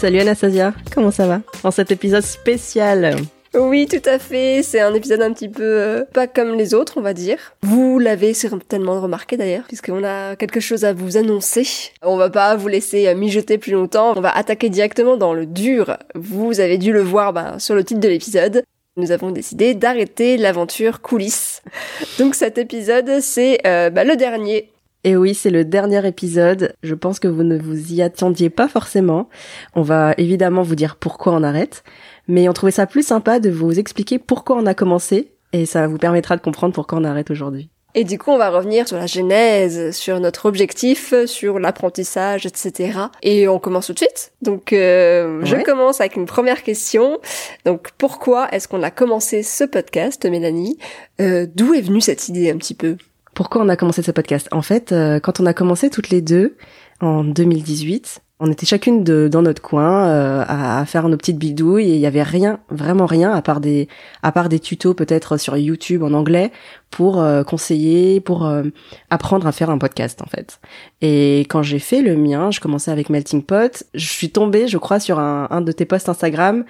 Salut Anastasia, comment ça va Dans cet épisode spécial oui, tout à fait. C'est un épisode un petit peu euh, pas comme les autres, on va dire. Vous l'avez certainement remarqué d'ailleurs, puisqu'on a quelque chose à vous annoncer. On va pas vous laisser euh, mijoter plus longtemps. On va attaquer directement dans le dur. Vous avez dû le voir bah, sur le titre de l'épisode. Nous avons décidé d'arrêter l'aventure coulisses. Donc cet épisode, c'est euh, bah, le dernier et oui, c'est le dernier épisode. Je pense que vous ne vous y attendiez pas forcément. On va évidemment vous dire pourquoi on arrête, mais on trouvait ça plus sympa de vous expliquer pourquoi on a commencé, et ça vous permettra de comprendre pourquoi on arrête aujourd'hui. Et du coup, on va revenir sur la genèse, sur notre objectif, sur l'apprentissage, etc. Et on commence tout de suite. Donc, euh, je commence avec une première question. Donc, pourquoi est-ce qu'on a commencé ce podcast, Mélanie? Euh, D'où est venue cette idée un petit peu? Pourquoi on a commencé ce podcast En fait, euh, quand on a commencé toutes les deux en 2018, on était chacune de, dans notre coin euh, à, faire nos petites bidouilles et il y avait rien, vraiment rien à part des à part des tutos peut-être sur YouTube en anglais pour euh, conseiller, pour euh, apprendre à faire un podcast en fait. Et quand j'ai fait le mien, je commençais avec Melting Pot, je suis tombée, je crois, sur un, un de tes posts Instagram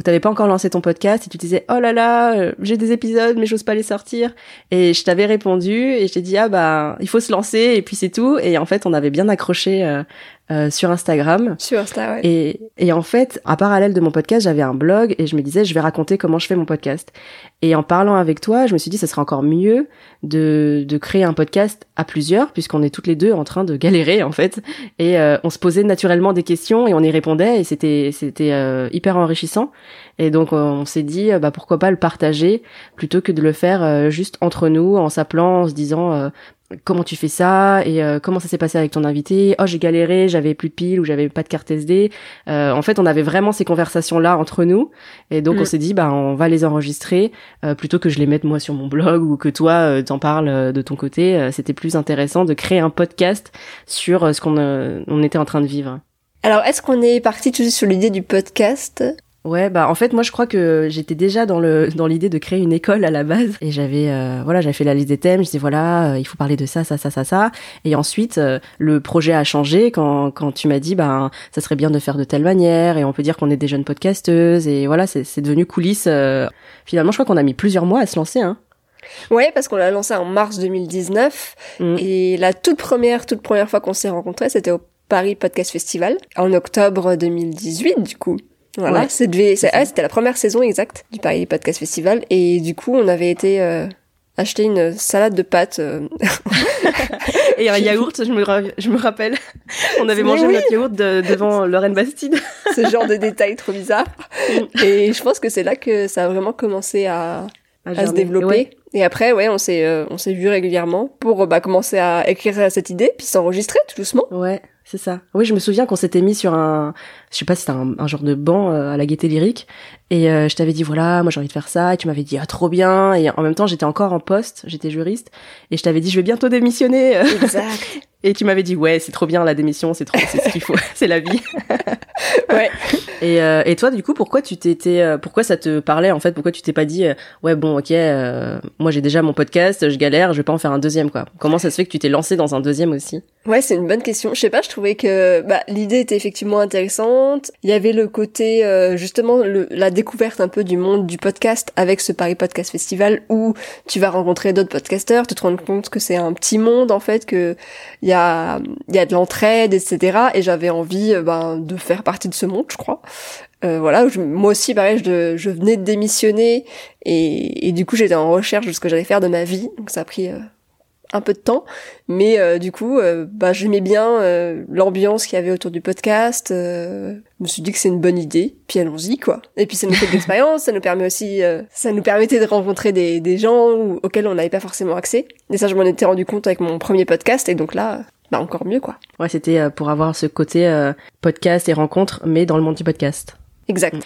où t'avais pas encore lancé ton podcast et tu disais oh là là, j'ai des épisodes mais j'ose pas les sortir. Et je t'avais répondu et je t'ai dit ah bah il faut se lancer et puis c'est tout. Et en fait on avait bien accroché euh, sur Instagram. Sur Insta, ouais. Et, et en fait, à parallèle de mon podcast, j'avais un blog et je me disais, je vais raconter comment je fais mon podcast. Et en parlant avec toi, je me suis dit, ça serait encore mieux de, de créer un podcast à plusieurs, puisqu'on est toutes les deux en train de galérer, en fait. Et euh, on se posait naturellement des questions et on y répondait et c'était, c'était euh, hyper enrichissant. Et donc, on s'est dit, bah, pourquoi pas le partager plutôt que de le faire juste entre nous, en s'appelant, en se disant, comment tu fais ça et euh, comment ça s'est passé avec ton invité. Oh j'ai galéré j'avais plus de piles ou j'avais pas de carte SD euh, en fait on avait vraiment ces conversations là entre nous et donc on mm. s'est dit bah on va les enregistrer euh, plutôt que je les mette moi sur mon blog ou que toi t'en parles de ton côté. C'était plus intéressant de créer un podcast sur ce qu'on on était en train de vivre. Alors est-ce qu'on est parti tout sur l'idée du podcast? Ouais, bah en fait moi je crois que j'étais déjà dans le dans l'idée de créer une école à la base et j'avais euh, voilà j'avais fait la liste des thèmes, je disais voilà euh, il faut parler de ça ça ça ça ça et ensuite euh, le projet a changé quand quand tu m'as dit bah ça serait bien de faire de telle manière et on peut dire qu'on est des jeunes podcasteuses et voilà c'est c'est devenu coulisses. finalement je crois qu'on a mis plusieurs mois à se lancer hein. Ouais, parce qu'on l'a lancé en mars 2019 mm. et la toute première toute première fois qu'on s'est rencontrés c'était au Paris Podcast Festival en octobre 2018 du coup. Voilà, c'était la première saison exacte du Paris Podcast Festival et du coup on avait été euh, acheter une salade de pâtes euh. et un yaourt, je me, je me rappelle. On avait mangé notre yaourt devant Lorraine Bastide. Ce genre de détails trop bizarres. Mm. et je pense que c'est là que ça a vraiment commencé à, à, se développer. Et après, ouais, on s'est euh, on s'est vu régulièrement pour bah, commencer à écrire cette idée, puis s'enregistrer tout doucement. Ouais, c'est ça. Oui, je me souviens qu'on s'était mis sur un, je sais pas si c'était un, un, genre de banc euh, à la gaieté lyrique, et euh, je t'avais dit voilà, moi j'ai envie de faire ça, et tu m'avais dit ah trop bien, et en même temps j'étais encore en poste, j'étais juriste, et je t'avais dit je vais bientôt démissionner. Exact. et tu m'avais dit ouais c'est trop bien la démission, c'est trop, c'est ce qu'il faut, c'est la vie. ouais. Et, euh, et toi du coup pourquoi tu t'étais, pourquoi ça te parlait en fait, pourquoi tu t'es pas dit ouais bon ok, moi j'ai déjà mon podcast, je galère, je vais pas en faire un deuxième quoi? Comment ça se fait que tu t'es lancé dans un deuxième aussi? Ouais c'est une bonne question. Je sais pas, je trouvais que bah, l'idée était effectivement intéressante il y avait le côté euh, justement le, la découverte un peu du monde du podcast avec ce Paris Podcast Festival où tu vas rencontrer d'autres podcasteurs, te rendre compte que c'est un petit monde en fait, que il y a il y a de l'entraide, etc. Et j'avais envie euh, ben de faire partie de ce monde, je crois. Euh, voilà, moi aussi, pareil, je, je, venais de démissionner et, et du coup, j'étais en recherche de ce que j'allais faire de ma vie. Donc ça a pris un peu de temps, mais euh, du coup, euh, bah, j'aimais bien euh, l'ambiance qu'il y avait autour du podcast. je me suis dit que c'est une bonne idée, puis allons-y quoi. Et puis ça nous fait de l'expérience, ça nous permet aussi, ça nous permettait de rencontrer des, des gens auxquels on n'avait pas forcément accès. Et ça, je m'en étais rendu compte avec mon premier podcast, et donc là, bah encore mieux quoi. Ouais, c'était pour avoir ce côté podcast et rencontre, mais dans le monde du podcast. Exact.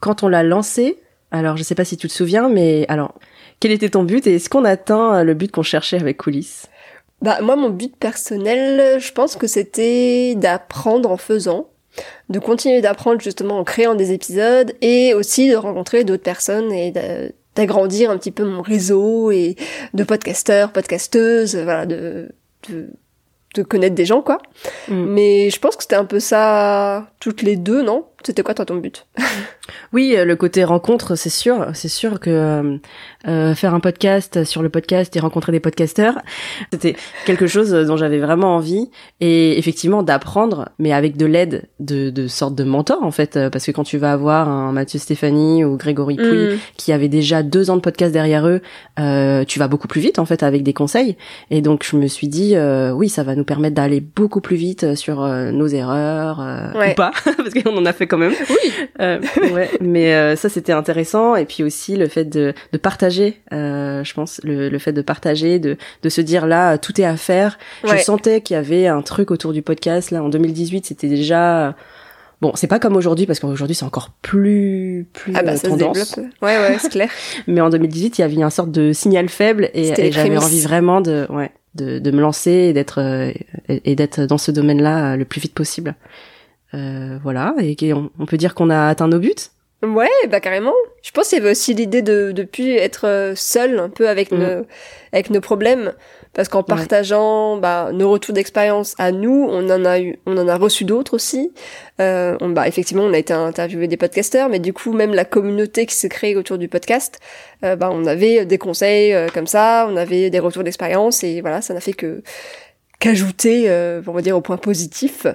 Quand on l'a lancé, alors je sais pas si tu te souviens, mais alors quel était ton but et est-ce qu'on atteint le but qu'on cherchait avec Coulisses? Bah moi mon but personnel, je pense que c'était d'apprendre en faisant, de continuer d'apprendre justement en créant des épisodes et aussi de rencontrer d'autres personnes et d'agrandir un petit peu mon réseau et de podcasteurs, podcasteuses, voilà, de, de de connaître des gens, quoi. Mm. Mais je pense que c'était un peu ça toutes les deux, non? C'était quoi toi ton but? Oui, euh, le côté rencontre, c'est sûr, c'est sûr que euh, euh, faire un podcast sur le podcast et rencontrer des podcasteurs, c'était quelque chose dont j'avais vraiment envie. Et effectivement d'apprendre, mais avec de l'aide de, de sortes de mentors en fait, euh, parce que quand tu vas avoir un Mathieu Stéphanie ou Grégory Pouy Mm. qui avaient déjà deux ans de podcast derrière eux, euh, tu vas beaucoup plus vite en fait avec des conseils. Et donc je me suis dit euh, oui ça va nous permettre d'aller beaucoup plus vite sur nos erreurs euh, Ouais. ou pas parce qu'on en a fait quand même. Oui. Euh, ouais, mais euh, ça c'était intéressant et puis aussi le fait de, de partager, euh, je pense le, le fait de partager, de, de se dire là tout est à faire. Ouais. Je sentais qu'il y avait un truc autour du podcast là en 2018, c'était déjà bon, c'est pas comme aujourd'hui parce qu'aujourd'hui c'est encore plus plus Ah bah euh, ça se tendance. développe. Ouais, ouais, c'est clair. Mais en 2018, il y avait une sorte de signal faible et, et j'avais envie vraiment de ouais de, de me lancer et d'être euh, et, et d'être dans ce domaine-là euh, le plus vite possible. Euh, voilà et on peut dire qu'on a atteint nos buts. Ouais, bah carrément. Je pense qu'il y avait aussi l'idée de de plus être euh, seul un peu avec Mm. nos avec nos problèmes parce qu'en partageant bah, nos retours d'expérience à nous, on en a eu on en a reçu d'autres aussi. Euh, on, bah effectivement, on a été interviewé des podcasteurs, mais du coup même la communauté qui s'est créée autour du podcast, euh, bah on avait des conseils euh, comme ça, on avait des retours d'expérience et voilà, ça n'a fait que qu'ajouter euh, on va dire au point positif.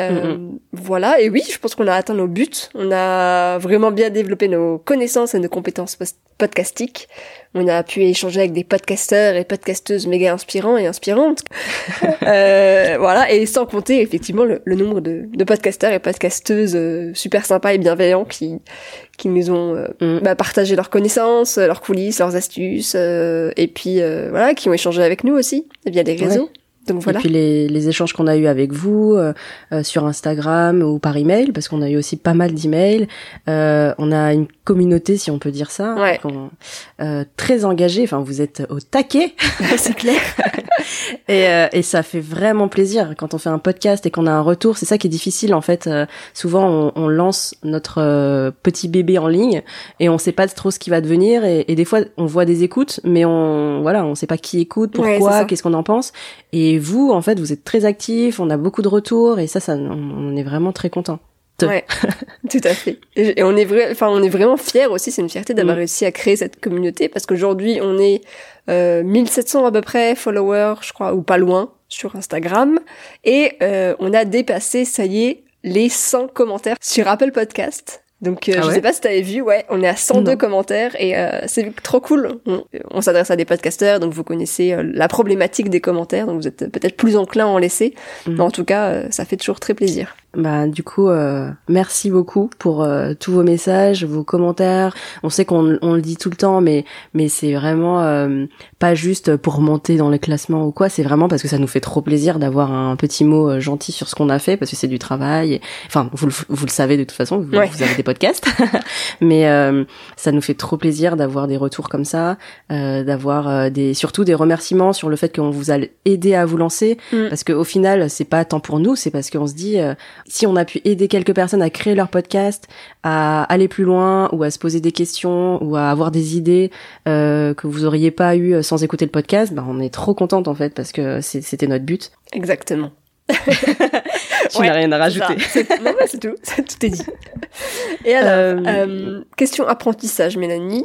Euh, Voilà, et oui, je pense qu'on a atteint nos buts. On a vraiment bien développé nos connaissances et nos compétences podcastiques. On a pu échanger avec des podcasteurs et podcasteuses méga inspirants et inspirantes. Euh, voilà, et sans compter effectivement le, le nombre de, de podcasteurs et podcasteuses euh, super sympas et bienveillants qui qui nous ont euh, Mm. bah, partagé leurs connaissances, leurs coulisses, leurs astuces, euh, et puis euh, voilà, qui ont échangé avec nous aussi via des réseaux. Donc voilà. Et puis les, les échanges qu'on a eu avec vous euh, euh, sur Instagram ou par email, parce qu'on a eu aussi pas mal d'emails. Euh, on a une communauté, si on peut dire ça, Ouais. qu'on- euh, très engagée. Enfin, vous êtes au taquet. c'est clair. Et, euh, et ça fait vraiment plaisir quand on fait un podcast et qu'on a un retour. C'est ça qui est difficile en fait. Euh, souvent, on, on lance notre petit bébé en ligne et on sait pas trop ce qui va devenir. Et, et des fois, on voit des écoutes, mais on voilà, on sait pas qui écoute, pourquoi, qu'est-ce qu'on en pense. Et vous, en fait, vous êtes très actifs. On a beaucoup de retours et ça, ça, on, est vraiment très content. Ouais, tout à fait. Et, et on est vrai, enfin, on est vraiment fiers aussi. C'est une fierté d'avoir Mm. réussi à créer cette communauté parce qu'aujourd'hui, on est euh, 1700 à peu près followers, je crois, ou pas loin, sur Instagram, et euh, on a dépassé, ça y est, les 100 commentaires sur Apple Podcast. Donc, euh, Ah je sais pas si t'avais vu, ouais, on est à 102 Non. commentaires et euh, c'est trop cool. On, on s'adresse à des podcasteurs, donc vous connaissez euh, la problématique des commentaires, donc vous êtes peut-être plus enclin à en laisser. Mm. Mais en tout cas, euh, ça fait toujours très plaisir. Bah du coup, euh, merci beaucoup pour euh, tous vos messages, vos commentaires. On sait qu'on on le dit tout le temps, mais mais c'est vraiment euh, pas juste pour monter dans les classements ou quoi. C'est vraiment parce que ça nous fait trop plaisir d'avoir un petit mot euh, gentil sur ce qu'on a fait parce que c'est du travail. Et- enfin, vous le, vous le savez de toute façon, vous, Ouais. vous avez des podcasts, mais euh, ça nous fait trop plaisir d'avoir des retours comme ça, euh, d'avoir des surtout des remerciements sur le fait qu'on vous a aidé à vous lancer Mm. parce qu'au final c'est pas tant pour nous, c'est parce qu'on se dit euh, si on a pu aider quelques personnes à créer leur podcast, à aller plus loin ou à se poser des questions ou à avoir des idées euh, que vous auriez pas eu sans écouter le podcast, ben on est trop contente en fait parce que c'était notre but. Exactement. Tu Ouais, n'as rien à rajouter. Non, c'est tout. tout est dit. Et alors, Euh, euh, question apprentissage, Mélanie.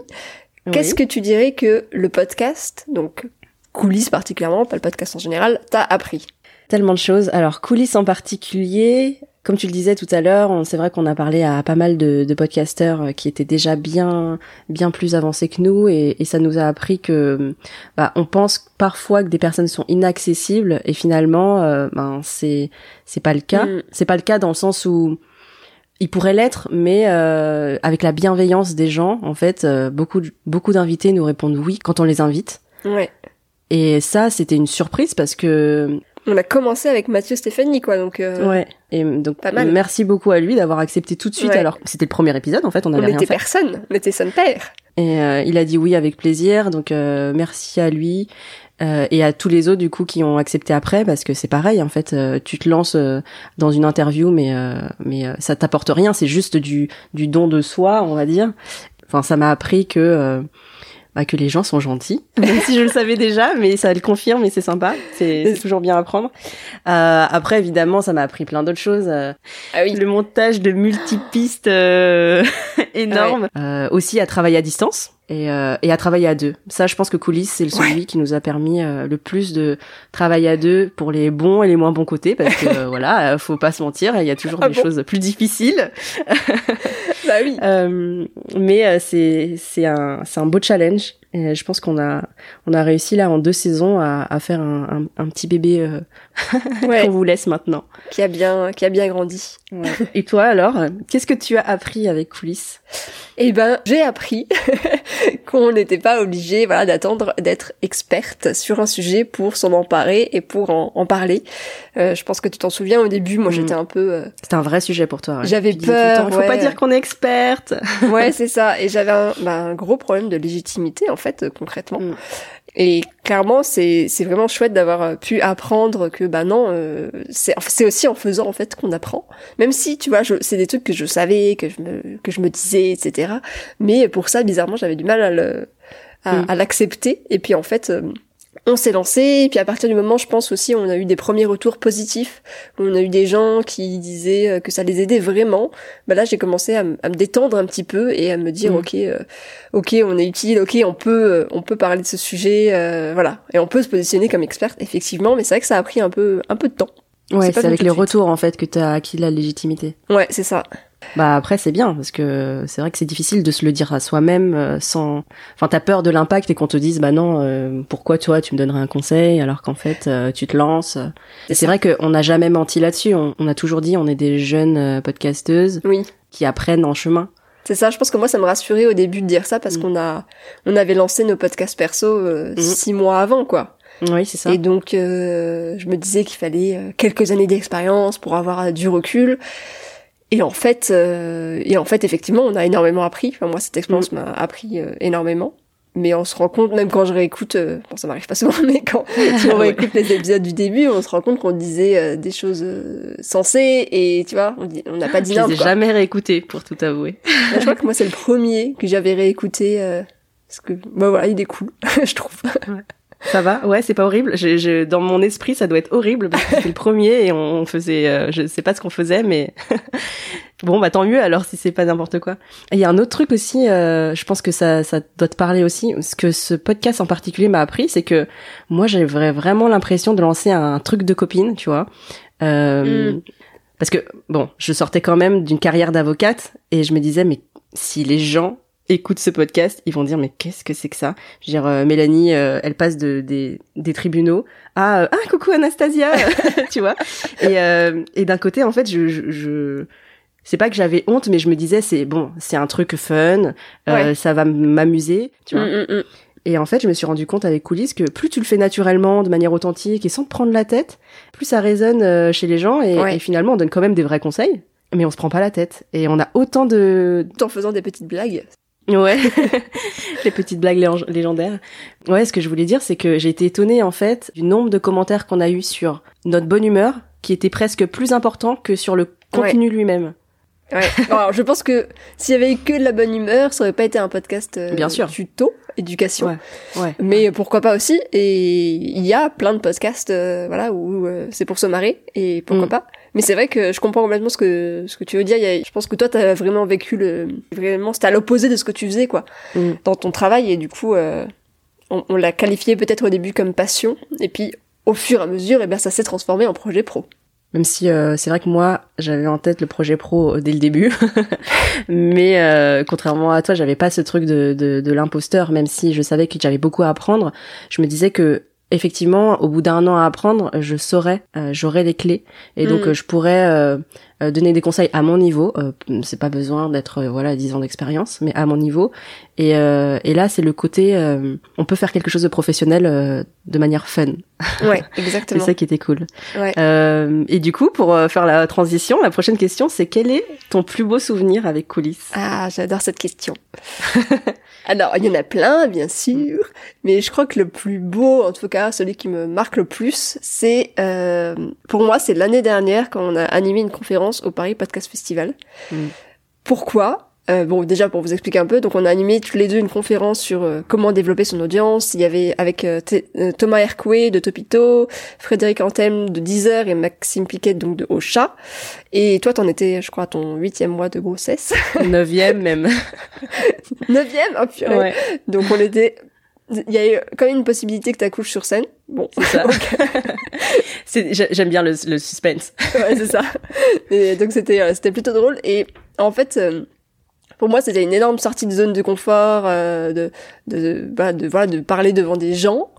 Qu'est-ce que tu dirais que le podcast, donc coulisses particulièrement, pas le podcast en général, t'a appris? Tellement de choses. Alors, coulisses en particulier, comme tu le disais tout à l'heure, c'est vrai qu'on a parlé à pas mal de, de podcasteurs euh, qui étaient déjà bien, bien plus avancés que nous, et, et ça nous a appris que, bah, on pense parfois que des personnes sont inaccessibles, et finalement, euh, ben, c'est, c'est pas le cas. Mm. C'est pas le cas dans le sens où ils pourraient l'être, mais euh, avec la bienveillance des gens, en fait, euh, beaucoup, beaucoup d'invités nous répondent oui quand on les invite. Ouais. Et ça, c'était une surprise parce que On a commencé avec Mathieu Stéphanie, quoi, donc euh, Ouais. Et donc Pas mal. merci beaucoup à lui d'avoir accepté tout de suite. Ouais. Alors c'était le premier épisode en fait, on on n'avait rien était fait. personne, on était son père. Et euh, il a dit oui avec plaisir. Donc euh, merci à lui euh, et à tous les autres du coup qui ont accepté après parce que c'est pareil en fait. euh, tu te lances euh, dans une interview mais euh, mais euh, ça t'apporte rien. C'est juste du du don de soi on va dire. Enfin ça m'a appris que euh, bah, que les gens sont gentils, même si je le savais déjà, mais ça le confirme et c'est sympa. C'est toujours bien à apprendre. Euh, après, évidemment, ça m'a appris plein d'autres choses. Euh, ah oui. Le montage de multipistes euh, énormes. Euh, aussi à travailler à distance et, euh, et à travailler à deux. Ça, je pense que Coulisses, c'est celui qui nous a permis euh, le plus de travailler à deux pour les bons et les moins bons côtés, parce que euh, voilà, euh, faut pas se mentir, il y a toujours Ah des bon choses plus difficiles. Bah oui. Euh, mais euh, c'est c'est un c'est un beau challenge. Et je pense qu'on a on a réussi là en deux saisons à, à faire un, un, un petit bébé euh, Ouais. qu'on vous laisse maintenant. Qui a bien, qui a bien grandi. Et toi alors, qu'est-ce que tu as appris avec Coulisses Eh ben, j'ai appris qu'on n'était pas obligé, voilà, d'attendre d'être experte sur un sujet pour s'en emparer et pour en, en parler. Euh, je pense que tu t'en souviens au début, moi Mm. j'étais un peu, euh, C'était un vrai sujet pour toi. ouais. J'avais peur, temps, Il faut ouais. pas dire qu'on est experte. ouais, c'est ça, et j'avais un, bah, un gros problème de légitimité en fait, euh, concrètement. Mm. Et clairement, c'est c'est vraiment chouette d'avoir euh, pu apprendre que bah non, euh, c'est c'est aussi en faisant en fait qu'on apprend. Même si tu vois, je- c'est des trucs que je savais, que je me que je me disais, etc. Mais pour ça, bizarrement, j'avais du mal à le à, Mm. à l'accepter. Et puis en fait. euh, on s'est lancé, et puis à partir du moment, je pense aussi, on a eu des premiers retours positifs. On a eu des gens qui disaient euh, que ça les aidait vraiment. Bah là, j'ai commencé à, me détendre un petit peu et à me dire, Mm. ok, euh, ok, on est utile, ok, on peut, euh, on peut parler de ce sujet, euh, voilà, et on peut se positionner comme experte, effectivement. Mais c'est vrai que ça a pris un peu, un peu de temps. Ouais, C'est avec les suite. retours en fait que tu as acquis la légitimité. Ouais, c'est ça. Bah après c'est bien parce que c'est vrai que c'est difficile de se le dire à soi-même euh, sans enfin t'as peur de l'impact et qu'on te dise bah non euh, pourquoi toi tu me donnerais un conseil alors qu'en fait euh, tu te lances et c'est vrai qu'on n'a jamais menti là-dessus on, on a toujours dit on est des jeunes euh, podcasteuses Oui. qui apprennent en chemin C'est ça, je pense que moi ça me rassurait au début de dire ça parce Mm. qu'on a on avait lancé nos podcasts perso euh, Mm. six mois avant quoi. oui c'est ça Et donc euh, je me disais qu'il fallait euh, quelques années d'expérience pour avoir du recul. Et en fait euh, et en fait effectivement on a énormément appris. Enfin, moi cette expérience m'a appris euh, énormément. Mais on se rend compte, même quand je réécoute, euh, bon ça m'arrive pas souvent, mais quand si on réécoute les épisodes du début, on se rend compte qu'on disait euh, des choses sensées et tu vois, on n'a pas dit n'importe quoi. jamais réécoutés pour tout avouer je crois que moi c'est le premier que j'avais réécouté euh, parce que bah voilà il est cool je trouve ça va? Ouais c'est pas horrible je, je, dans mon esprit ça doit être horrible parce que c'était le premier et on, on faisait euh, je sais pas ce qu'on faisait mais Bon, bah tant mieux alors si c'est pas n'importe quoi. Il y a un autre truc aussi, euh, je pense que ça, ça doit te parler aussi. Ce que ce podcast en particulier m'a appris, c'est que moi j'avais vraiment l'impression de lancer un truc de copine, tu vois. Euh, Mm. Parce que bon, je sortais quand même d'une carrière d'avocate et je me disais mais si les gens écoutent ce podcast, ils vont dire mais qu'est-ce que c'est que ça? Je veux dire euh, Mélanie, euh, elle passe de des, des tribunaux à euh, ah coucou Anastasia, tu vois? Et euh, et d'un côté en fait je, je, je c'est pas que j'avais honte, mais je me disais c'est bon, c'est un truc fun, euh, Ouais. ça va m'amuser, tu vois? Mm, mm, mm. Et en fait, je me suis rendu compte avec coulisses que plus tu le fais naturellement, de manière authentique et sans te prendre la tête, plus ça résonne euh, chez les gens et, Ouais. et finalement on donne quand même des vrais conseils, mais on se prend pas la tête et on a autant de en faisant des petites blagues ouais les petites blagues légen- légendaires. Ouais, ce que je voulais dire, c'est que j'ai été étonnée en fait du nombre de commentaires qu'on a eu sur notre bonne humeur, qui était presque plus important que sur le contenu lui-même. ouais alors je pense que s'il y avait eu que de la bonne humeur ça aurait pas été un podcast euh, Bien sûr. tuto éducation Ouais. Ouais. mais pourquoi pas aussi et il y a plein de podcasts euh, voilà où euh, c'est pour se marrer et pourquoi Mm. pas mais c'est vrai que je comprends complètement ce que ce que tu veux dire a- je pense que toi t'as vraiment vécu le vraiment c'était à l'opposé de ce que tu faisais quoi Mm. dans ton travail et du coup euh, on, on l'a qualifié peut-être au début comme passion et puis au fur et à mesure et bien ça s'est transformé en projet pro Même si euh, c'est vrai que moi, j'avais en tête le projet pro euh, dès le début, mais euh, contrairement à toi, j'avais pas ce truc de, de, de l'imposteur. Même si je savais que j'avais beaucoup à apprendre, je me disais que effectivement, au bout d'un an à apprendre, je saurais, euh, j'aurais les clés, et donc Mm. euh, je pourrais euh, donner des conseils à mon niveau. Euh, c'est pas besoin d'être euh, voilà 10 ans d'expérience, mais à mon niveau. Et, euh, et là, c'est le côté, euh, on peut faire quelque chose de professionnel euh, de manière fun. ouais C'est exactement ça qui était cool. ouais Euh, et du coup, pour faire la transition, la prochaine question, c'est quel est ton plus beau souvenir avec coulisses? Ah, j'adore cette question. Alors, il y en a plein, bien sûr, mais je crois que le plus beau, en tout cas, celui qui me marque le plus, c'est, euh, pour moi, c'est l'année dernière quand on a animé une conférence au Paris Podcast Festival. Mm. Pourquoi? Euh, bon, déjà pour vous expliquer un peu, donc on a animé tous les deux une conférence sur euh, comment développer son audience. Il y avait avec euh, Thomas Hercoué de Topito, Frédéric Anthem de Deezer et Maxime Piquet donc de Ocha. Et toi, t'en étais, je crois, à ton huitième mois de grossesse. Neuvième même. Neuvième, oh purée. Ouais. Donc on était il y a quand même une possibilité que tu accouches sur scène. Bon, c'est ça. J'aime bien le, le suspense. ouais, c'est ça. Et donc c'était c'était plutôt drôle. Et en fait, pour moi, c'était une énorme sortie de zone de confort, euh, de, de, bah, de, voilà, de parler devant des gens,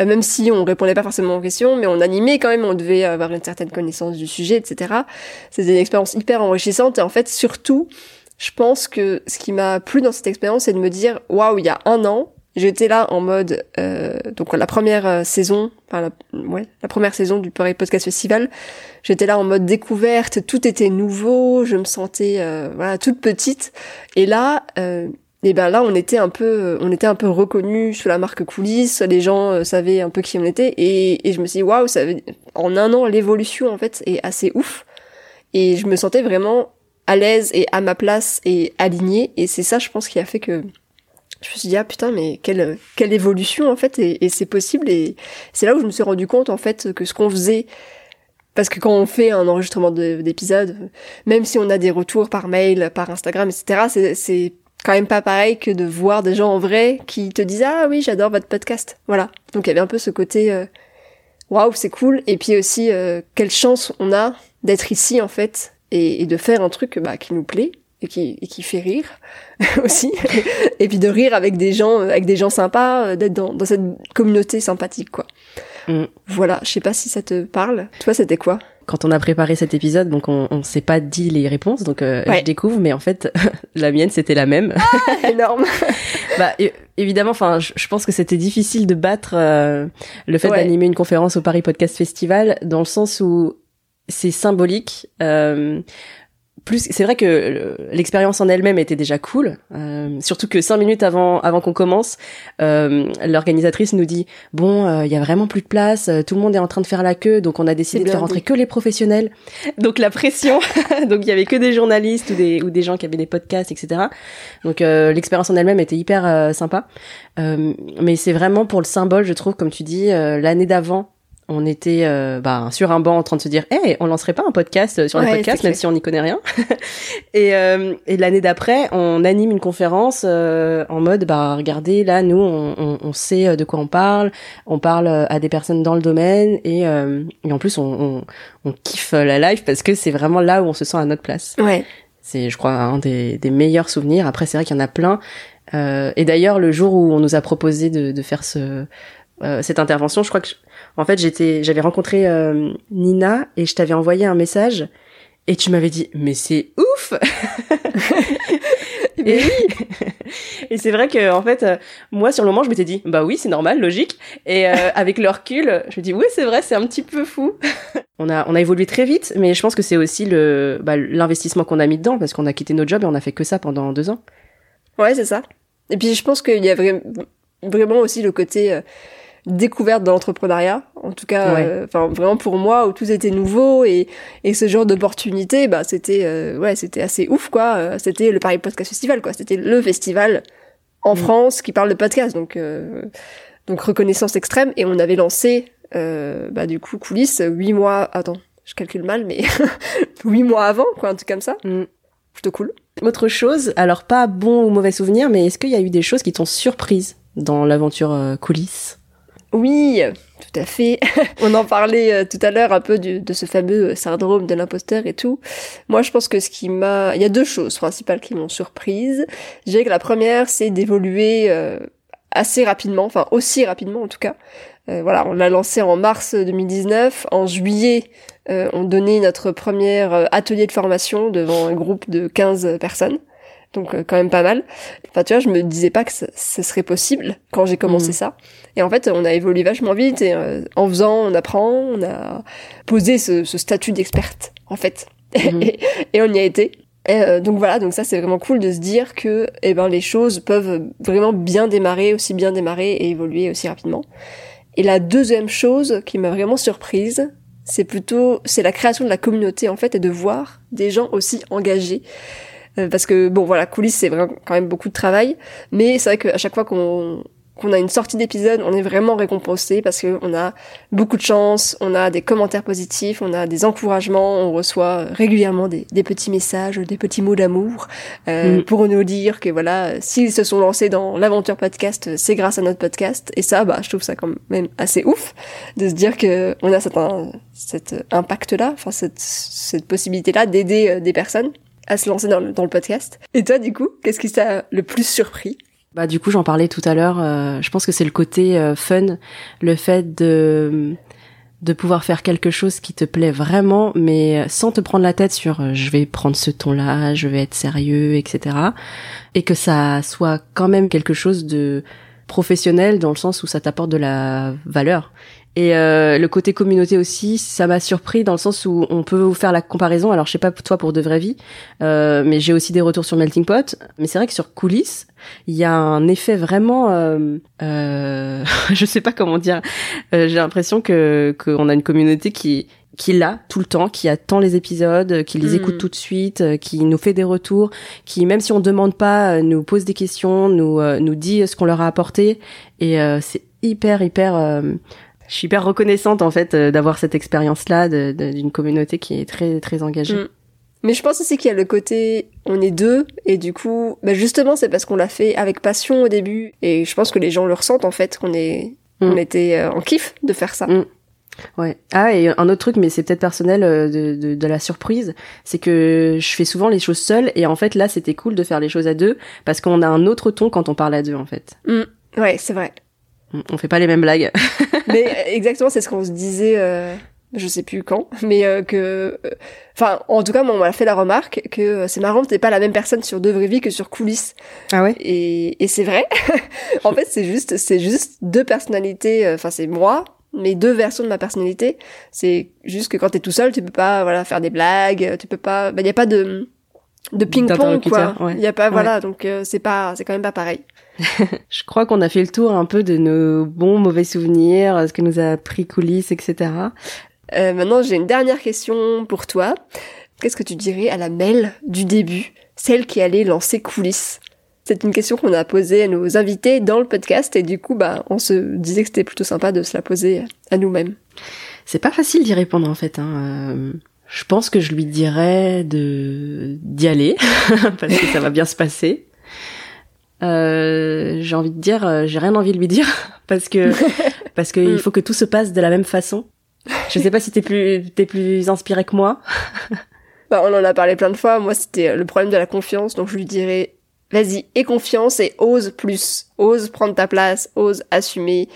euh, même si on répondait pas forcément aux questions, mais on animait quand même, on devait avoir une certaine connaissance du sujet, etc. C'était une expérience hyper enrichissante, et en fait, surtout, je pense que ce qui m'a plu dans cette expérience, c'est de me dire, waouh, il y a un an, J'étais là en mode euh, donc la première euh, saison, enfin la, ouais, la première saison du Paris Podcast Festival. J'étais là en mode découverte, tout était nouveau, je me sentais euh, voilà toute petite. Et là, euh, et ben là on était un peu, on était un peu reconnus sous la marque coulisses. Les gens euh, savaient un peu qui on était et, et je me suis dit waouh, ça en un an l'évolution en fait est assez ouf. Et je me sentais vraiment à l'aise et à ma place et alignée. Et c'est ça, je pense, qui a fait que je me suis dit ah putain mais quelle quelle évolution en fait et, c'est possible et c'est là où je me suis rendu compte en fait que ce qu'on faisait parce que quand on fait un enregistrement d'épisode même si on a des retours par mail par Instagram etc c'est quand même pas pareil que de voir des gens en vrai qui te disent ah oui j'adore votre podcast. Voilà. Donc il y avait un peu ce côté euh, waouh c'est cool. Et puis aussi euh, quelle chance on a d'être ici en fait et, et de faire un truc bah, qui nous plaît et qui, et qui fait rire aussi. et puis de rire avec des gens, avec des gens sympas, euh, d'être dans, dans cette communauté sympathique, quoi. Mm. Voilà, je sais pas si ça te parle. Toi, c'était quoi? Quand on a préparé cet épisode, donc on, on s'est pas dit les réponses, donc euh, je découvre, mais en fait, la mienne c'était la même. Ah, énorme. bah évidemment, enfin, je, pense que c'était difficile de battre euh, le fait d'animer une conférence au Paris Podcast Festival, dans le sens où c'est symbolique. Euh, plus c'est vrai que l'expérience en elle-même était déjà cool euh, surtout que cinq minutes avant avant qu'on commence euh, l'organisatrice nous dit bon euh, il y a vraiment plus de place euh, tout le monde est en train de faire la queue donc on a décidé de faire rentrer que les professionnels. Donc la pression donc il y avait que des journalistes ou des ou des gens qui avaient des podcasts etc donc l'expérience en elle-même était hyper sympa. Mais c'est vraiment pour le symbole je trouve comme tu dis l'année d'avant on était euh, bah, sur un banc en train de se dire hey on lancerait pas un podcast euh, sur le podcast même si on n'y connaît rien. Et, euh, et l'année d'après on anime une conférence en mode bah regardez là nous on, on, on, sait de quoi on parle. On parle à des personnes dans le domaine et, et en plus on, on, kiffe la live parce que c'est vraiment là où on se sent à notre place. Ouais. C'est je crois un des, des meilleurs souvenirs. Après c'est vrai qu'il y en a plein. Et d'ailleurs le jour où on nous a proposé de, de faire ce cette intervention je crois que en fait, j'étais, j'avais rencontré euh, Nina et je t'avais envoyé un message et tu m'avais dit mais c'est ouf. et et c'est vrai que en fait, euh, moi sur le moment, je m'étais dit bah oui, c'est normal, logique. Et euh, avec le recul, je me dis oui, c'est vrai, c'est un petit peu fou. on a on a évolué très vite, mais je pense que c'est aussi le bah, l'investissement qu'on a mis dedans parce qu'on a quitté notre job et on a fait que ça pendant deux ans. Ouais, c'est ça. Et puis je pense qu'il y a vraiment aussi le côté découverte dans l'entrepreneuriat. En tout cas, euh, enfin vraiment pour moi où tout était nouveau et, et ce genre d'opportunité, bah c'était euh, ouais c'était assez ouf quoi. Euh, c'était le Paris Podcast Festival quoi. C'était le festival en mm. France qui parle de podcast donc donc reconnaissance extrême et on avait lancé bah du coup coulisses huit mois attends je calcule mal mais huit mois avant quoi un truc comme ça. Mm. Plutôt cool. Autre chose, alors pas bon ou mauvais souvenir, mais est-ce qu'il y a eu des choses qui t'ont surprise dans l'aventure coulisses? Oui, tout à fait. On en parlait euh, tout à l'heure un peu de ce fameux euh, syndrome de l'imposteur et tout. Moi, je pense que ce qui m'a... Il y a deux choses principales qui m'ont surprise. Je dirais que la première, c'est d'évoluer euh, assez rapidement, enfin aussi rapidement en tout cas. voilà, on l'a lancé en mars 2019. En juillet, on donnait notre premier atelier de formation devant un groupe de 15 personnes donc euh, quand même pas mal. Enfin, tu vois, je me disais pas que ce serait possible quand j'ai commencé mm. ça. Et en fait, on a évolué vachement vite et euh, en faisant, on apprend, on a posé ce, ce statut d'experte, en fait. Mm-hmm. et, on y a été. Euh, donc voilà, donc ça c'est vraiment cool de se dire que eh ben les choses peuvent vraiment bien démarrer, aussi bien démarrer et évoluer aussi rapidement. Et la deuxième chose qui m'a vraiment surprise, c'est plutôt c'est la création de la communauté en fait et de voir des gens aussi engagés parce que bon voilà, coulisses c'est vraiment quand même beaucoup de travail, mais c'est vrai qu'à chaque fois qu'on qu'on a une sortie d'épisode, on est vraiment récompensé parce que on a beaucoup de chance, on a des commentaires positifs, on a des encouragements, on reçoit régulièrement des, des petits messages, des petits mots d'amour euh, mm. pour nous dire que voilà, s'ils se sont lancés dans l'aventure podcast, c'est grâce à notre podcast. Et ça, bah, je trouve ça quand même assez ouf de se dire que on a cet, cet impact-là, enfin cette, cette possibilité-là d'aider euh, des personnes à se lancer dans le, podcast. Et toi, du coup, qu'est-ce qui t'a le plus surpris? Bah du coup j'en parlais tout à l'heure. Euh, je pense que c'est le côté euh, fun, le fait de de pouvoir faire quelque chose qui te plaît vraiment, mais sans te prendre la tête sur euh, je vais prendre ce ton-là, je vais être sérieux, etc. Et que ça soit quand même quelque chose de professionnel dans le sens où ça t'apporte de la valeur et euh, le côté communauté aussi, ça m'a surpris dans le sens où on peut vous faire la comparaison. Alors je sais pas toi pour de vraie vie, euh, mais j'ai aussi des retours sur Melting Pot. Mais c'est vrai que sur coulisses, il y a un effet vraiment, euh, euh, je sais pas comment dire. Euh, j'ai l'impression que qu'on a une communauté qui qui l'a tout le temps, qui attend les épisodes, qui les hmm. écoute tout de suite, qui nous fait des retours, qui même si on demande pas, nous pose des questions, nous nous dit ce qu'on leur a apporté. Et c'est hyper hyper je suis hyper reconnaissante en fait euh, d'avoir cette expérience-là d'une communauté qui est très très engagée. Mm. Mais je pense aussi qu'il y a le côté on est deux et du coup, bah justement c'est parce qu'on l'a fait avec passion au début et je pense que les gens le ressentent en fait qu'on est mm. on était euh, en kiff de faire ça. Mm. Ouais. Ah et un autre truc, mais c'est peut-être personnel euh, de, de, de, la surprise, c'est que je fais souvent les choses seule et en fait là c'était cool de faire les choses à deux parce qu'on a un autre ton quand on parle à deux en fait. Ouais, c'est vrai. On fait pas les mêmes blagues. mais euh, exactement, c'est ce qu'on se disait, euh, je sais plus quand, mais euh, que, euh, enfin, en tout cas, moi, on m'a fait la remarque que c'est marrant, t'es pas la même personne sur deux vraies vies que sur coulisses. Ah ouais? Et, et c'est vrai. en fait, c'est juste, c'est juste deux personnalités. Enfin, c'est moi, mais deux versions de ma personnalité. C'est juste que quand t'es tout seul, tu peux pas, voilà, faire des blagues, tu peux pas, bah, y a pas de de ping-pong quoi. Il y a pas voilà donc c'est pas c'est quand même pas pareil. je crois qu'on a fait le tour un peu de nos bons, mauvais souvenirs, ce que nous a appris coulisses, etc. Euh, maintenant, j'ai une dernière question pour toi. Qu'est-ce que tu dirais à la Mel du début, celle qui allait lancer coulisses? C'est une question qu'on a posée à nos invités dans le podcast et du coup, bah, on se disait que c'était plutôt sympa de se la poser à nous-mêmes. C'est pas facile d'y répondre en fait. Hein. Euh, je pense que je lui dirais de d'y aller parce que ça va bien se passer. Euh, j'ai envie de dire, euh, j'ai rien envie de lui dire parce que parce que il mm. faut que tout se passe de la même façon. Je sais pas si t'es plus t'es plus inspiré que moi. bah, on en a parlé plein de fois. Moi, c'était le problème de la confiance, donc je lui dirais vas-y, aie confiance et ose plus, ose prendre ta place, ose assumer.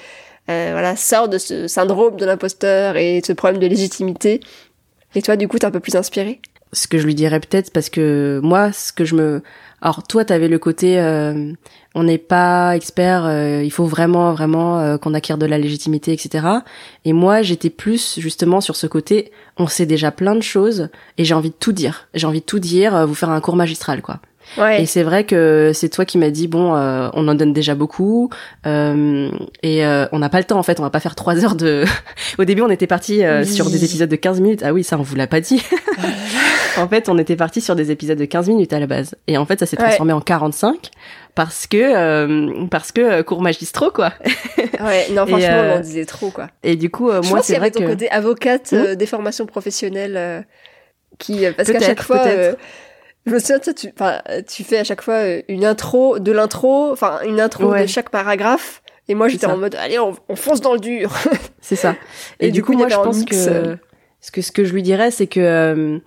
Euh, voilà, sors de ce syndrome de l'imposteur et de ce problème de légitimité. Et toi, du coup, t'es un peu plus inspiré? Ce que je lui dirais peut-être, parce que moi, ce que je me alors toi, tu avais le côté, euh, on n'est pas expert, euh, il faut vraiment, vraiment euh, qu'on acquiert de la légitimité, etc. Et moi, j'étais plus justement sur ce côté, on sait déjà plein de choses et j'ai envie de tout dire. J'ai envie de tout dire, vous faire un cours magistral, quoi. Ouais. Et c'est vrai que c'est toi qui m'as dit bon, on en donne déjà beaucoup et on n'a pas le temps en fait. On va pas faire trois heures de. Au début, on était parti sur des épisodes de 15 minutes. Ah oui, ça on vous l'a pas dit. en fait, on était parti sur des épisodes de 15 minutes à la base. Et en fait, ça s'est transformé en 45 parce que euh, parce que euh, cours magistraux quoi. ouais, non franchement, on en euh, disait trop quoi. Et du coup, moi c'est vrai que ton côté avocate hmm des formations professionnelles qui parce qu'à chaque fois je me souviens, tu, tu fais à chaque fois une intro de l'intro, enfin une intro de chaque paragraphe. Et moi, j'étais en mode, allez, on, fonce dans le dur. c'est ça. Et, du coup, moi, je pense que ce que ce que je lui dirais, c'est que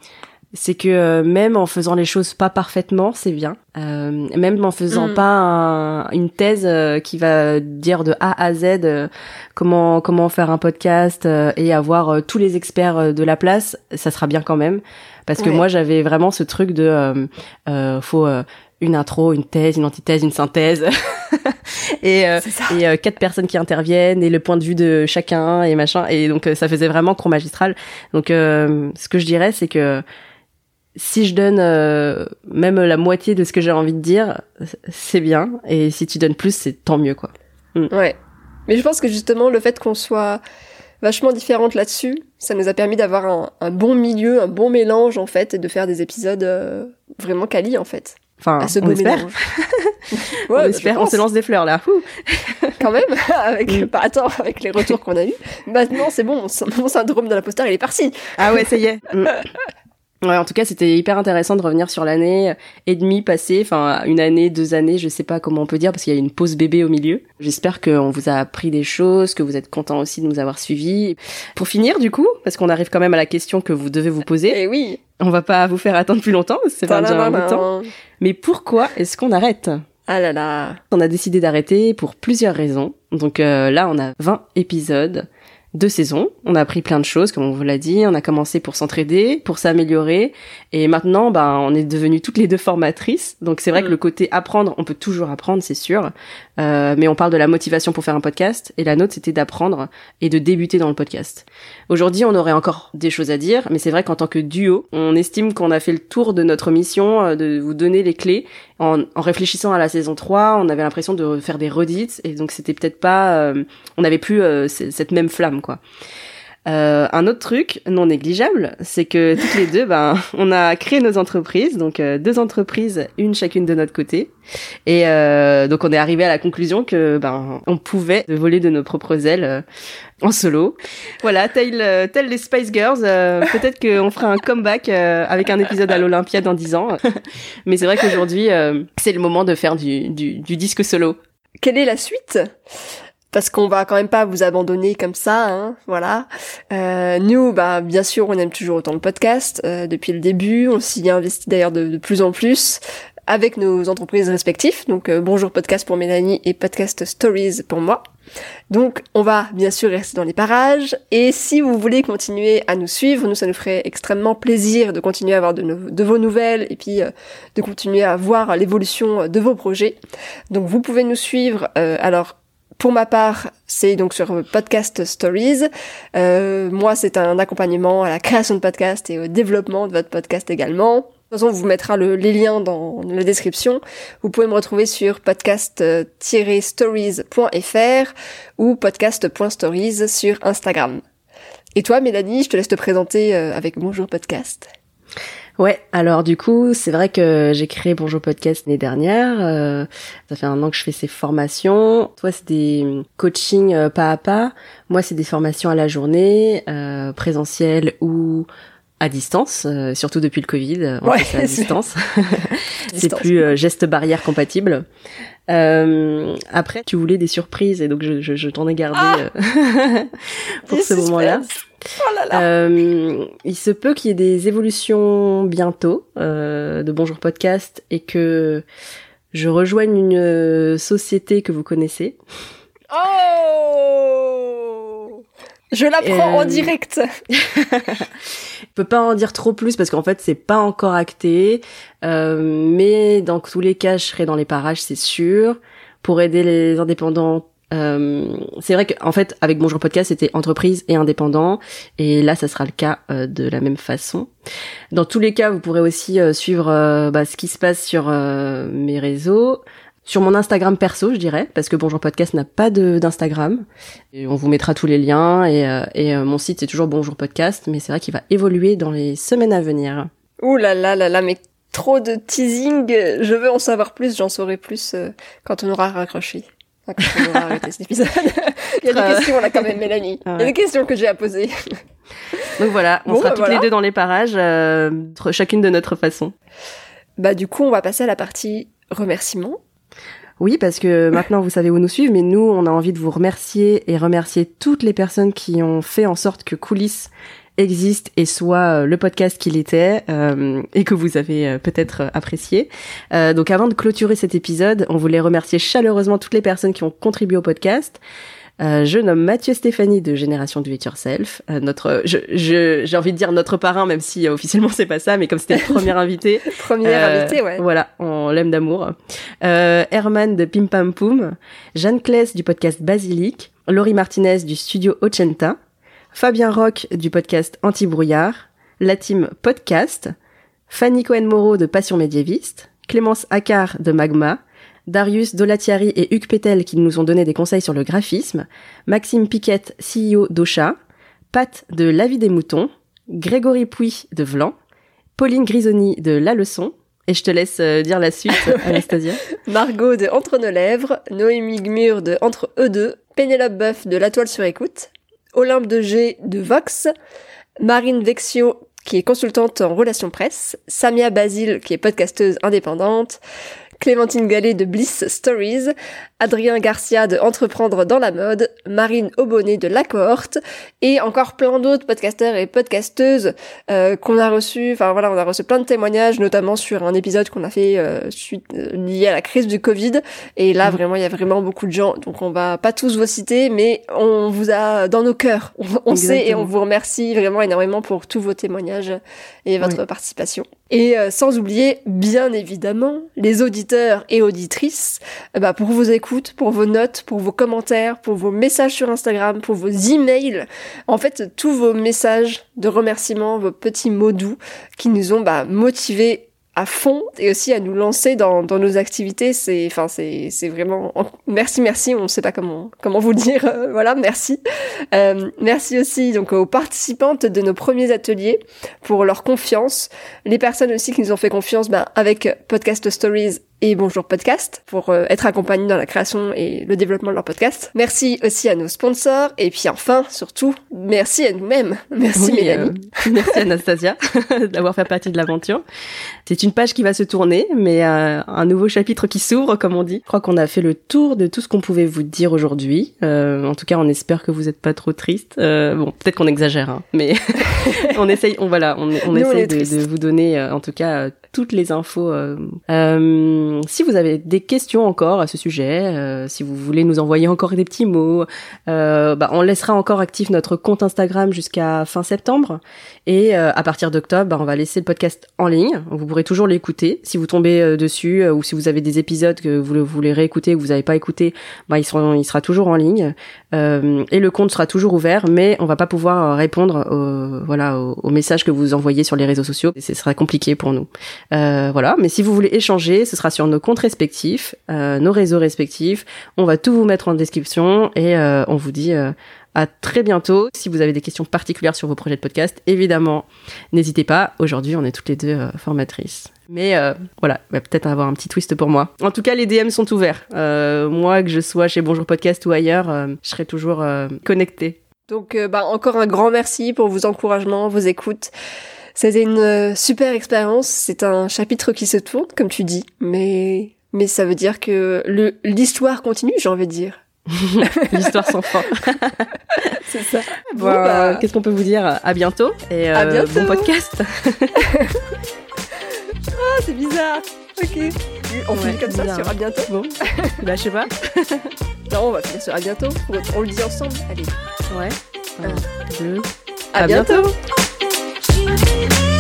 c'est que euh, même en faisant les choses pas parfaitement, c'est bien. Euh, même en faisant mm. pas une thèse euh, qui va dire de A à Z comment comment faire un podcast et avoir tous les experts de la place, ça sera bien quand même. Parce que moi j'avais vraiment ce truc de faut une intro, une thèse, une antithèse, une synthèse, et, et quatre personnes qui interviennent et le point de vue de chacun et machin. Et donc ça faisait vraiment cours magistral. Donc ce que je dirais, c'est que si je donne euh, même la moitié de ce que j'ai envie de dire, c'est bien. Et si tu donnes plus, c'est tant mieux, quoi. Mm. Ouais. Mais je pense que justement, le fait qu'on soit vachement différente là-dessus, ça nous a permis d'avoir un, bon milieu, un bon mélange, en fait, et de faire des épisodes euh, vraiment quali en fait. Enfin, à ce on beau espère. mélange. on Ouais, espère. je On se lance des fleurs là. Quand même avec Mm. bah attends avec les retours qu'on a eu. Maintenant c'est bon, mon syndrome de l'imposteur il est parti. Ah ouais, ça y est. Mm. Ouais, en tout cas, c'était hyper intéressant de revenir sur l'année et demie passée, enfin une année, deux années, je sais pas comment on peut dire parce qu'il y a eu une pause bébé au milieu. J'espère qu'on vous a appris des choses, que vous êtes content aussi de nous avoir suivis. Pour finir, du coup, parce qu'on arrive quand même à la question que vous devez vous poser, Et oui. on va pas vous faire attendre plus longtemps, c'est déjà un temps. Mais pourquoi est-ce qu'on arrête? Ah là là. On a décidé d'arrêter pour plusieurs raisons. Donc euh, là, on a 20 épisodes de saison. On a appris plein de choses, comme on vous l'a dit. On a commencé pour s'entraider, pour s'améliorer. Et maintenant, ben, on est devenues toutes les deux formatrices. Donc c'est vrai Mm. que le côté apprendre, on peut toujours apprendre, c'est sûr. Euh, mais on parle de la motivation pour faire un podcast. Et la nôtre, c'était d'apprendre et de débuter dans le podcast. Aujourd'hui, on aurait encore des choses à dire. Mais c'est vrai qu'en tant que duo, on estime qu'on a fait le tour de notre mission, euh, de vous donner les clés en, en réfléchissant à la saison 3, on avait l'impression de faire des redites et donc c'était peut-être pas, euh, on n'avait plus euh, cette même flamme Euh, un autre truc non négligeable, c'est que toutes les deux, ben, on a créé nos entreprises, donc euh, deux entreprises, une chacune de notre côté, et euh, donc on est arrivé à la conclusion que ben, on pouvait voler de nos propres ailes en solo. Voilà, tel, les Spice Girls, peut-être qu'on fera un comeback avec un épisode à l'Olympia dans 10 ans. Mais c'est vrai qu'aujourd'hui, c'est le moment de faire du, du disque solo. Quelle est la suite? Parce qu'on va quand même pas vous abandonner comme ça, hein, voilà. Euh, nous, bah bien sûr, on aime toujours autant le podcast euh, depuis le début. On s'y est investi d'ailleurs de, plus en plus avec nos entreprises respectives. Donc euh, bonjour podcast pour Mélanie et podcast Stories pour moi. Donc on va bien sûr rester dans les parages. Et si vous voulez continuer à nous suivre, nous ça nous ferait extrêmement plaisir de continuer à avoir de, de vos nouvelles et puis euh, de continuer à voir l'évolution de vos projets. Donc vous pouvez nous suivre. euh, alors pour ma part, c'est donc sur Podcast Stories. Euh, moi, c'est un accompagnement à la création de podcast et au développement de votre podcast également. De toute façon, on vous mettra le- les liens dans la description. Vous pouvez me retrouver sur podcast-stories.fr ou podcast.stories sur Instagram. Et toi, Mélanie, je te laisse te présenter euh, avec Bonjour Podcast. Ouais, alors du coup, c'est vrai que j'ai créé Bonjour Podcast l'année dernière. euh, ça fait un an que je fais ces formations. Toi, c'est des coachings euh, pas à pas. Moi, c'est des formations à la journée, euh, présentielles ou à distance, euh, surtout depuis le Covid. On Ouais, fait ça à distance. c'est plus euh, geste barrière compatible. Euh, après, tu voulais des surprises et donc je, je, je t'en ai gardé Ah euh, pour ce moment-là. Oh là là. Euh, il se peut qu'il y ait des évolutions bientôt euh, de Bonjour Podcast et que je rejoigne une euh, société que vous connaissez. Oh Je l'apprends en Euh, direct. Je peux pas en dire trop plus parce qu'en fait c'est pas encore acté, euh, mais dans tous les cas je serai dans les parages c'est sûr pour aider les indépendants. Euh, c'est vrai qu'en fait avec Bonjour Podcast c'était entreprise et indépendant et là ça sera le cas de la même façon. Dans tous les cas vous pourrez aussi suivre bah, ce qui se passe sur mes réseaux. Sur mon Instagram perso, je dirais, parce que Bonjour Podcast n'a pas d'Instagram. Et on vous mettra tous les liens et, euh, et euh, mon site c'est toujours Bonjour Podcast, mais c'est vrai qu'il va évoluer dans les semaines à venir. Ouh là là là là, mais trop de teasing. Je veux en savoir plus, j'en saurai plus euh, quand on aura raccroché. Enfin, Quand on aura arrêté cet épisode. Il y a des questions là quand même, Mélanie. Il y a des questions que j'ai à poser. Donc voilà, on Bon, sera bah toutes voilà. les deux dans les parages, euh, chacune de notre façon. Bah du coup, on va passer à la partie remerciements. Oui, parce que maintenant vous savez où nous suivre, mais nous, on a envie de vous remercier et remercier toutes les personnes qui ont fait en sorte que Coulisses existe et soit euh, le podcast qu'il était euh, et que vous avez euh, peut-être apprécié. Euh, donc avant de clôturer cet épisode, on voulait remercier chaleureusement toutes les personnes qui ont contribué au podcast. Euh, je nomme Mathieu Stéphanie de Génération Do It Yourself, euh, notre, je, je, j'ai envie de dire notre parrain, même si euh, officiellement c'est pas ça, mais comme c'était le premier invité, Première euh, invitée, ouais. Voilà, on l'aime d'amour. Euh, Herman de Pim Pam Poum, Jeanne Kless du podcast Basilic, Laurie Martinez du studio Ochenta, Fabien Roch du podcast Anti-Brouillard, la team Podcast, Fanny Cohen-Moreau de Passion médiéviste, Clémence Accard de Magma, Darius Dolatiari et Hugues Pétel qui nous ont donné des conseils sur le graphisme, Maxime Piquette, CEO d'Ocha, Pat de La vie des moutons, Grégory Pouy de Vlan, Pauline Grisoni de La Leçon, Et je te laisse euh, dire la suite, Anastasia. Margot de Entre nos lèvres, Noémie Gmur de Entre eux deux, Pénélope Boeuf de La Toile sur écoute, Olympe de G de Vox, Marine Vexio qui est consultante en relations presse, Samia Basile qui est podcasteuse indépendante, Clémentine Gallet de Bliss Stories, Adrien Garcia de Entreprendre dans la mode, Marine Aubonnet de La Cohorte, et encore plein d'autres podcasteurs et podcasteuses euh, qu'on a reçus. Enfin voilà, on a reçu plein de témoignages, notamment sur un épisode qu'on a fait euh, suite, euh, lié à la crise du Covid. Et là, mhm. vraiment, il y a vraiment beaucoup de gens. Donc on va pas tous vous citer, mais on vous a dans nos cœurs. On, sait et on vous remercie vraiment énormément pour tous vos témoignages et votre participation. Et euh, sans oublier, bien évidemment, les auditeurs et auditrices, bah, pour vos écoutes, pour vos notes, pour vos commentaires, pour vos messages sur Instagram, pour vos emails. En fait, tous vos messages de remerciement, vos petits mots doux qui nous ont bah, motivés à fond et aussi à nous lancer dans, nos activités. C'est, enfin, c'est, c'est vraiment merci, merci. On ne sait pas comment comment vous dire. Euh, voilà, merci. Euh, merci aussi donc aux participantes de nos premiers ateliers pour leur confiance. Les personnes aussi qui nous ont fait confiance, ben, avec Podcast Stories et Bonjour Podcast pour euh, être accompagnés dans la création et le développement de leur podcast. Merci aussi à nos sponsors et puis enfin, surtout, merci à nous-mêmes. Merci Mélanie. Euh, merci Anastasia d'avoir fait partie de l'aventure. C'est une page qui va se tourner, mais euh, un nouveau chapitre qui s'ouvre, comme on dit. Je crois qu'on a fait le tour de tout ce qu'on pouvait vous dire aujourd'hui. en tout cas, on espère que vous n'êtes pas trop triste. bon, peut-être qu'on exagère, hein, mais on essaye, on voilà, on, on essaye de, de, vous donner, en tout cas, toutes les infos. Euh, si vous avez des questions encore à ce sujet, euh, si vous voulez nous envoyer encore des petits mots, euh, bah, on laissera encore actif notre compte Instagram jusqu'à fin septembre. Et euh, à partir d'octobre, bah, on va laisser le podcast en ligne. Vous pourrez toujours l'écouter. Si vous tombez dessus ou si vous avez des épisodes que vous voulez réécouter ou que vous n'avez pas écouté, bah, il, sera, il sera toujours en ligne. et le compte sera toujours ouvert, mais on va pas pouvoir répondre aux, voilà, aux, messages que vous envoyez sur les réseaux sociaux. Ce sera compliqué pour nous. voilà. Mais si vous voulez échanger, ce sera sur nos comptes respectifs, euh, nos réseaux respectifs. On va tout vous mettre en description et euh, on vous dit euh, à très bientôt. Si vous avez des questions particulières sur vos projets de podcast, évidemment, n'hésitez pas. Aujourd'hui, on est toutes les deux formatrices. Mais voilà, peut-être avoir un petit twist pour moi. En tout cas, les DM sont ouverts. moi, que je sois chez Bonjour Podcast ou ailleurs, je serai toujours connectée. Donc, bah, encore un grand merci pour vos encouragements, vos écoutes. C'était une euh, super expérience. C'est un chapitre qui se tourne, comme tu dis, mais mais ça veut dire que le l'histoire continue, j'ai envie de dire. L'histoire sans fin. c'est ça. Bon, bah... Qu'est-ce qu'on peut vous dire? À bientôt et à euh, bientôt. bon podcast. ah, c'est bizarre. Ok. On finit comme ça sur à bientôt. Bon. bah, je sais pas. non, on va finir sur à bientôt. On le dit ensemble. Allez. Ouais. Un, deux. À, bientôt. bientôt. baby.